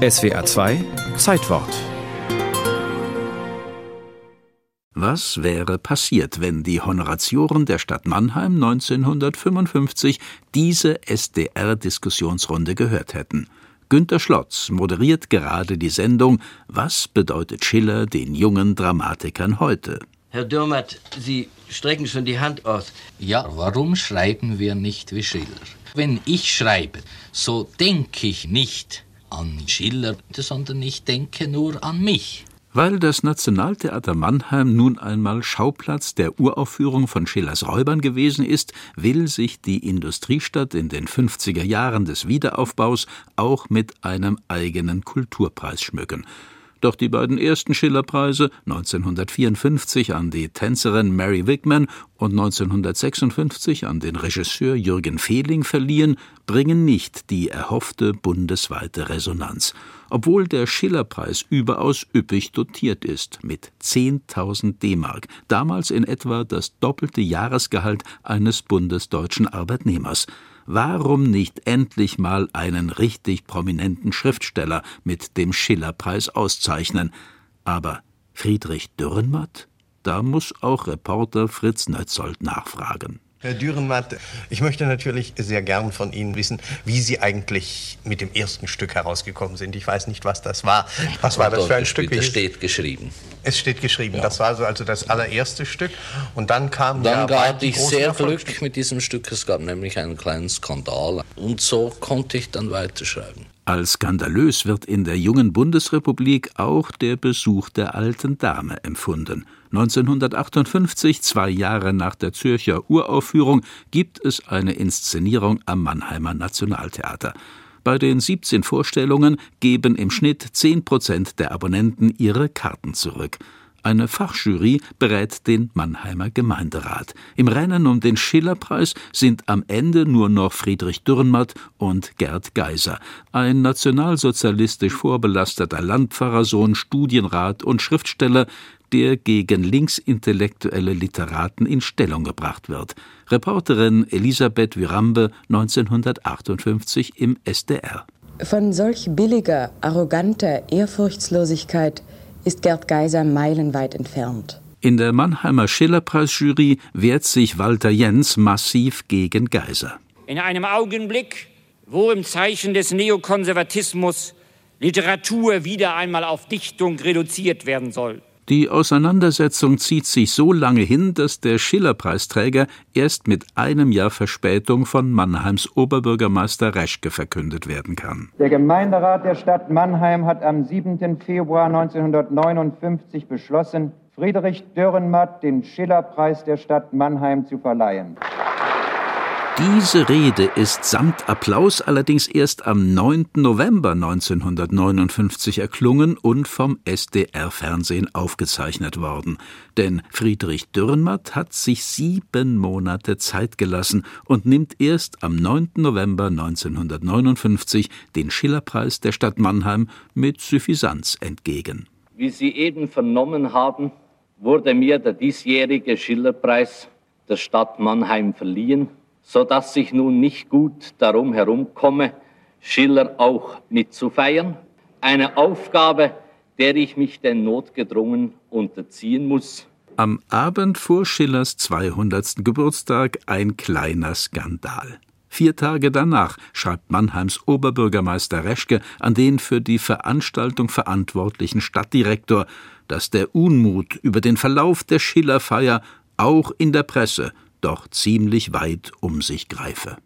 SWA 2 Zeitwort Was wäre passiert, wenn die Honoratioren der Stadt Mannheim 1955 diese SDR-Diskussionsrunde gehört hätten? Günter Schlotz moderiert gerade die Sendung Was bedeutet Schiller den jungen Dramatikern heute? Herr Dürmert, Sie strecken schon die Hand aus. Ja, warum schreiben wir nicht wie Schiller? Wenn ich schreibe, so denke ich nicht an Schiller, sondern ich denke nur an mich. Weil das Nationaltheater Mannheim nun einmal Schauplatz der Uraufführung von Schillers Räubern gewesen ist, will sich die Industriestadt in den 50er Jahren des Wiederaufbaus auch mit einem eigenen Kulturpreis schmücken. Doch die beiden ersten Schillerpreise, 1954 an die Tänzerin Mary Wigman und 1956 an den Regisseur Jürgen Fehling verliehen, bringen nicht die erhoffte bundesweite Resonanz, obwohl der Schillerpreis überaus üppig dotiert ist mit 10.000 D-Mark, damals in etwa das doppelte Jahresgehalt eines bundesdeutschen Arbeitnehmers. Warum nicht endlich mal einen richtig prominenten Schriftsteller mit dem Schillerpreis auszeichnen? Aber Friedrich Dürrenmatt? Da muss auch Reporter Fritz Nötzold nachfragen. Herr Dürrenmatt, ich möchte natürlich sehr gern von Ihnen wissen, wie Sie eigentlich mit dem ersten Stück herausgekommen sind. Ich weiß nicht, was das war. Was war das für ein Stück? Es steht geschrieben. Es steht geschrieben. Ja. Das war so also das allererste Stück. Und dann kam Dann ja hatte ich sehr Glück mit diesem Stück. Es gab nämlich einen kleinen Skandal. Und so konnte ich dann weiterschreiben. Als skandalös wird in der jungen Bundesrepublik auch der Besuch der alten Dame empfunden. 1958, zwei Jahre nach der Zürcher Uraufführung, gibt es eine Inszenierung am Mannheimer Nationaltheater. Bei den 17 Vorstellungen geben im Schnitt 10 Prozent der Abonnenten ihre Karten zurück. Eine Fachjury berät den Mannheimer Gemeinderat. Im Rennen um den Schillerpreis sind am Ende nur noch Friedrich Dürrenmatt und Gerd Geiser, ein nationalsozialistisch vorbelasteter Landpfarrersohn, Studienrat und Schriftsteller, der gegen linksintellektuelle Literaten in Stellung gebracht wird. Reporterin Elisabeth Virambe 1958 im SDR. Von solch billiger, arroganter Ehrfurchtslosigkeit ist Gerd Geiser meilenweit entfernt. In der Mannheimer Schillerpreisjury wehrt sich Walter Jens massiv gegen Geiser. In einem Augenblick, wo im Zeichen des Neokonservatismus Literatur wieder einmal auf Dichtung reduziert werden soll. Die Auseinandersetzung zieht sich so lange hin, dass der Schillerpreisträger erst mit einem Jahr Verspätung von Mannheims Oberbürgermeister Reschke verkündet werden kann. Der Gemeinderat der Stadt Mannheim hat am 7. Februar 1959 beschlossen, Friedrich Dürrenmatt den Schillerpreis der Stadt Mannheim zu verleihen. Diese Rede ist samt Applaus allerdings erst am 9. November 1959 erklungen und vom SDR-Fernsehen aufgezeichnet worden. Denn Friedrich Dürrenmatt hat sich sieben Monate Zeit gelassen und nimmt erst am 9. November 1959 den Schillerpreis der Stadt Mannheim mit Suffisanz entgegen. Wie Sie eben vernommen haben, wurde mir der diesjährige Schillerpreis der Stadt Mannheim verliehen so dass ich nun nicht gut darum herumkomme, Schiller auch mitzufeiern. Eine Aufgabe, der ich mich denn notgedrungen unterziehen muss. Am Abend vor Schillers 200. Geburtstag ein kleiner Skandal. Vier Tage danach schreibt Mannheims Oberbürgermeister Reschke an den für die Veranstaltung verantwortlichen Stadtdirektor, dass der Unmut über den Verlauf der Schillerfeier auch in der Presse doch ziemlich weit um sich greife